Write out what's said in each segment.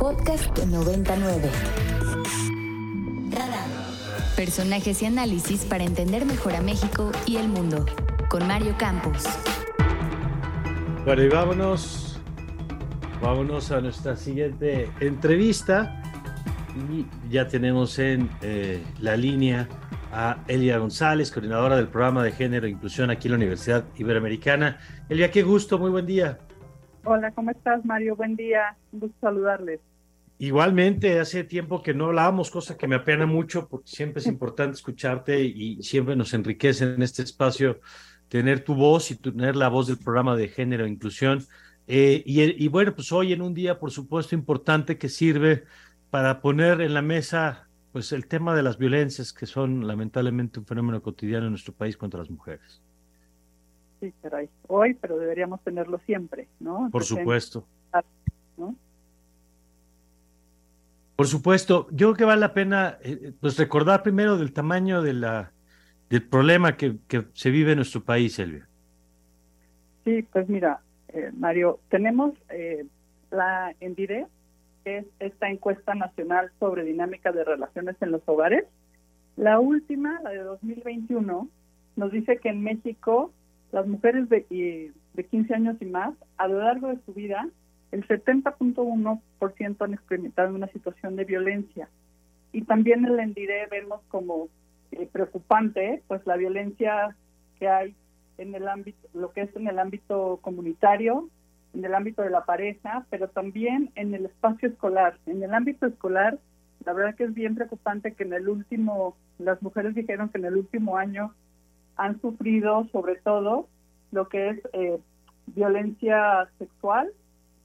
Podcast 99. Personajes y análisis para entender mejor a México y el mundo. Con Mario Campos. Bueno, y vámonos. Vámonos a nuestra siguiente entrevista. Y ya tenemos en eh, la línea a Elia González, coordinadora del programa de género e inclusión aquí en la Universidad Iberoamericana. Elia, qué gusto, muy buen día. Hola, ¿cómo estás, Mario? Buen día, un gusto saludarles. Igualmente, hace tiempo que no hablábamos, cosa que me apena mucho porque siempre es importante escucharte y siempre nos enriquece en este espacio tener tu voz y tener la voz del programa de género e inclusión. Eh, y, y, bueno, pues hoy en un día, por supuesto, importante que sirve para poner en la mesa pues el tema de las violencias que son lamentablemente un fenómeno cotidiano en nuestro país contra las mujeres. Sí, caray. Hoy, pero deberíamos tenerlo siempre, ¿no? Por supuesto. Por supuesto, yo creo que vale la pena eh, pues recordar primero del tamaño de la, del problema que, que se vive en nuestro país, Elvia. Sí, pues mira, eh, Mario, tenemos eh, la ENDIRE, que es esta encuesta nacional sobre dinámica de relaciones en los hogares. La última, la de 2021, nos dice que en México las mujeres de, de 15 años y más, a lo largo de su vida, el 70.1% han experimentado una situación de violencia. Y también en el ENDIRE vemos como eh, preocupante pues la violencia que hay en el ámbito, lo que es en el ámbito comunitario, en el ámbito de la pareja, pero también en el espacio escolar. En el ámbito escolar, la verdad que es bien preocupante que en el último, las mujeres dijeron que en el último año han sufrido sobre todo lo que es eh, violencia sexual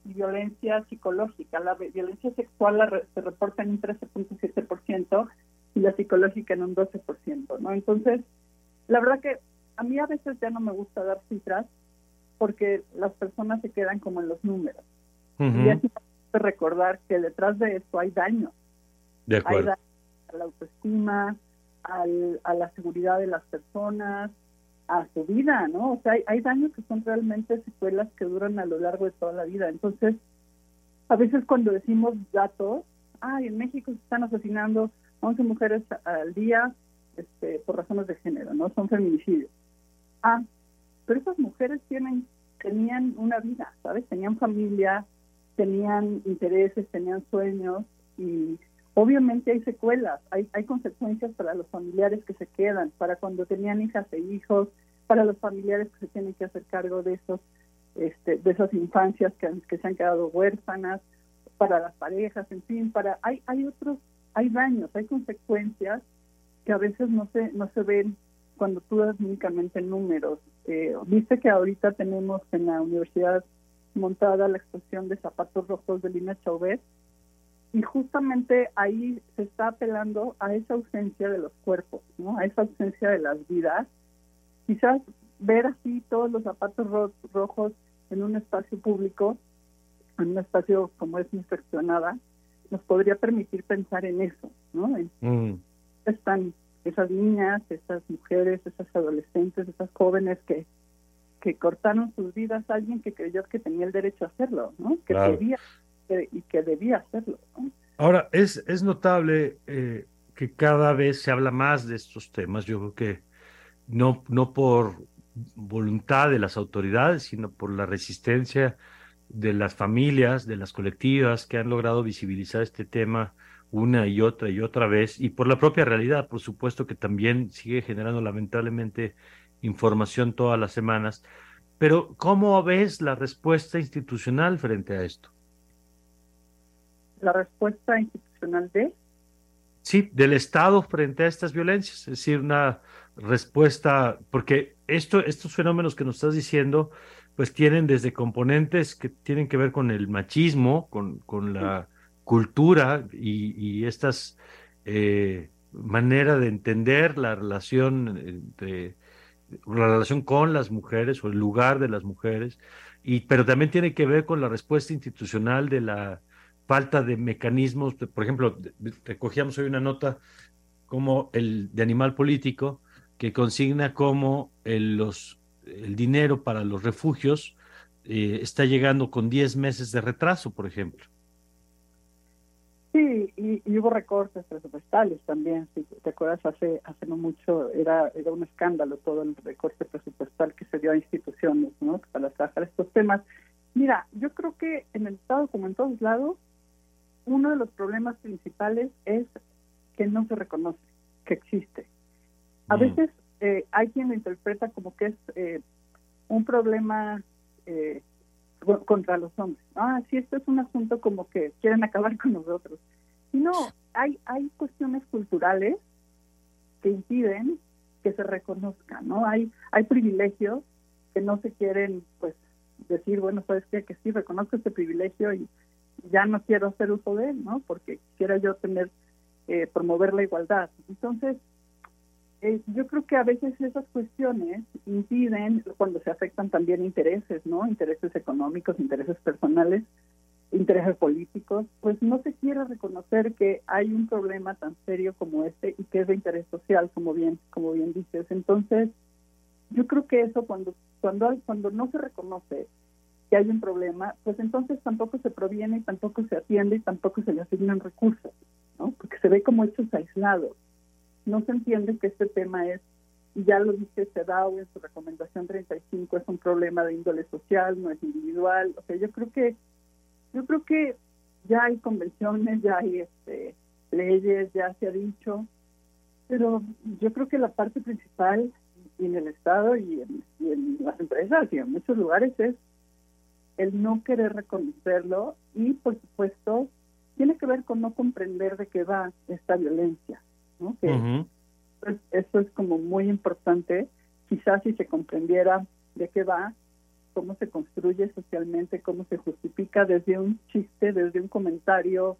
y violencia psicológica. La violencia sexual la se reporta en un 13.7% y la psicológica en un 12%, ¿no? Entonces, la verdad que a mí a veces ya no me gusta dar cifras porque las personas se quedan como en los números. Y es importante recordar que detrás de esto hay daño. De acuerdo. Hay daño a la autoestima, a la seguridad de las personas, a su vida, ¿no? O sea, hay, daños que son realmente secuelas que duran a lo largo de toda la vida. Entonces, a veces cuando decimos datos, ay, en México se están asesinando 11 mujeres al día este, por razones de género, ¿no? Son feminicidios. Ah, pero esas mujeres tienen tenían una vida, ¿sabes? Tenían familia, tenían intereses, tenían sueños y obviamente hay secuelas, hay, hay consecuencias para los familiares que se quedan, para cuando tenían hijas e hijos, para los familiares que se tienen que hacer cargo de esos este, de esas infancias que, que se han quedado huérfanas, para las parejas, en fin, para hay hay otros hay daños, hay consecuencias que a veces no se no se ven cuando tú das únicamente números. Eh, Viste que ahorita tenemos en la universidad montada la exposición de zapatos rojos de Lina Chauvet, y justamente ahí se está apelando a esa ausencia de los cuerpos, ¿no? A esa ausencia de las vidas. Quizás ver así todos los zapatos rojos en un espacio público, en un espacio como es inspeccionada, nos podría permitir pensar en eso, ¿no? Mm. Están esas niñas, esas mujeres, esas adolescentes, esas jóvenes que que cortaron sus vidas a alguien que creyó que tenía el derecho a hacerlo, ¿no? Que y que debía hacerlo. Ahora, es, es notable eh, que cada vez se habla más de estos temas. Yo creo que no, no por voluntad de las autoridades, sino por la resistencia de las familias, de las colectivas que han logrado visibilizar este tema una y otra y otra vez, y por la propia realidad, por supuesto que también sigue generando lamentablemente información todas las semanas. Pero, ¿cómo ves la respuesta institucional frente a esto? La respuesta institucional de... Sí, del Estado frente a estas violencias, es decir, una respuesta, porque esto, estos fenómenos que nos estás diciendo, pues tienen desde componentes que tienen que ver con el machismo, con, con la cultura y, y estas eh, manera de entender la relación entre la relación con las mujeres o el lugar de las mujeres, y, pero también tiene que ver con la respuesta institucional de la falta de mecanismos, por ejemplo, recogíamos hoy una nota como el de Animal Político, que consigna cómo el, los, el dinero para los refugios eh, está llegando con 10 meses de retraso, por ejemplo. Sí, y, hubo recortes presupuestales también. Si te acuerdas, hace hace no mucho era era un escándalo todo el recorte presupuestal que se dio a instituciones ¿no? para trabajar estos temas. Mira, yo creo que en el Estado, como en todos lados, uno de los problemas principales es que no se reconoce que existe. A mm. veces eh, hay quien lo interpreta como que es eh, un problema eh, contra los hombres. Ah, sí, esto es un asunto como que quieren acabar con nosotros. Y no, hay, hay cuestiones culturales que impiden que se reconozca, ¿no? Hay, hay privilegios que no se quieren, pues, decir, bueno, sabes qué? que sí, reconozco este privilegio y ya no quiero hacer uso de él, ¿no? Porque quisiera yo tener, eh, promover la igualdad. Entonces, eh, yo creo que a veces esas cuestiones impiden cuando se afectan también intereses, ¿no? Intereses económicos, intereses personales, intereses políticos, pues no se quiere reconocer que hay un problema tan serio como este y que es de interés social, como bien, como bien dices. Entonces, yo creo que eso cuando cuando cuando no se reconoce que hay un problema, pues entonces tampoco se proviene y tampoco se atiende y tampoco se le asignan recursos, ¿no? Porque se ve como hechos aislados no se entiende que este tema es, ya lo dice CEDAW en su recomendación 35, es un problema de índole social, no es individual. O sea, yo creo que, yo creo que ya hay convenciones, ya hay este, leyes, ya se ha dicho, pero yo creo que la parte principal en el Estado y y en las empresas y en muchos lugares es el no querer reconocerlo y, por supuesto, tiene que ver con no comprender de qué va esta violencia. ¿no? pues, eso es como muy importante. Quizás si se comprendiera de qué va, cómo se construye socialmente, cómo se justifica desde un chiste, desde un comentario,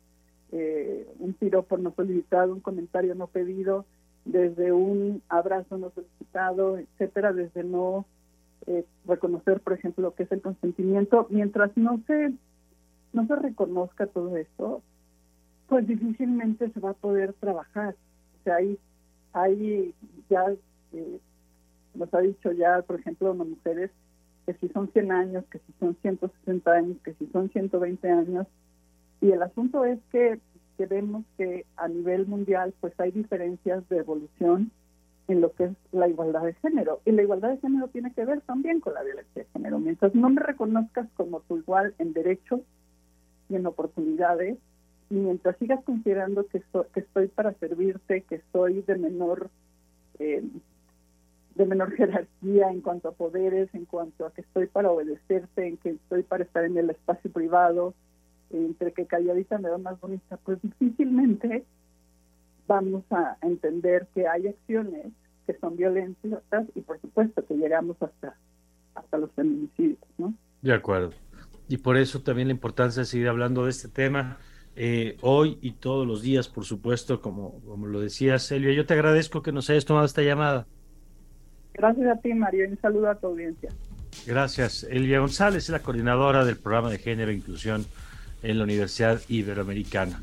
eh, un piropo no solicitado, un comentario no pedido, desde un abrazo no solicitado, etcétera, desde no eh, reconocer, por ejemplo, lo que es el consentimiento, mientras no se no se reconozca todo esto, pues difícilmente se va a poder trabajar hay, hay ya, eh, nos ha dicho ya, por ejemplo, las mujeres, que si son 100 años, que si son 160 años, que si son 120 años. Y el asunto es que, que vemos que a nivel mundial pues hay diferencias de evolución en lo que es la igualdad de género. Y la igualdad de género tiene que ver también con la violencia de género. Mientras no me reconozcas como tu igual en derechos y en oportunidades, y mientras sigas considerando que, que estoy para servirte, que soy de menor eh, de menor jerarquía en cuanto a poderes, en cuanto a que estoy para obedecerte, en que estoy para estar en el espacio privado, entre que calladita me da más bonita, pues difícilmente vamos a entender que hay acciones que son violentas y por supuesto que llegamos hasta hasta los feminicidios, ¿no? De acuerdo. Y por eso también la importancia de seguir hablando de este tema eh, hoy y todos los días, por supuesto, como, como lo decía Celia. Yo te agradezco que nos hayas tomado esta llamada. Gracias a ti, Mario, y un saludo a tu audiencia. Gracias. Elia González es la coordinadora del programa de género e inclusión en la Universidad Iberoamericana.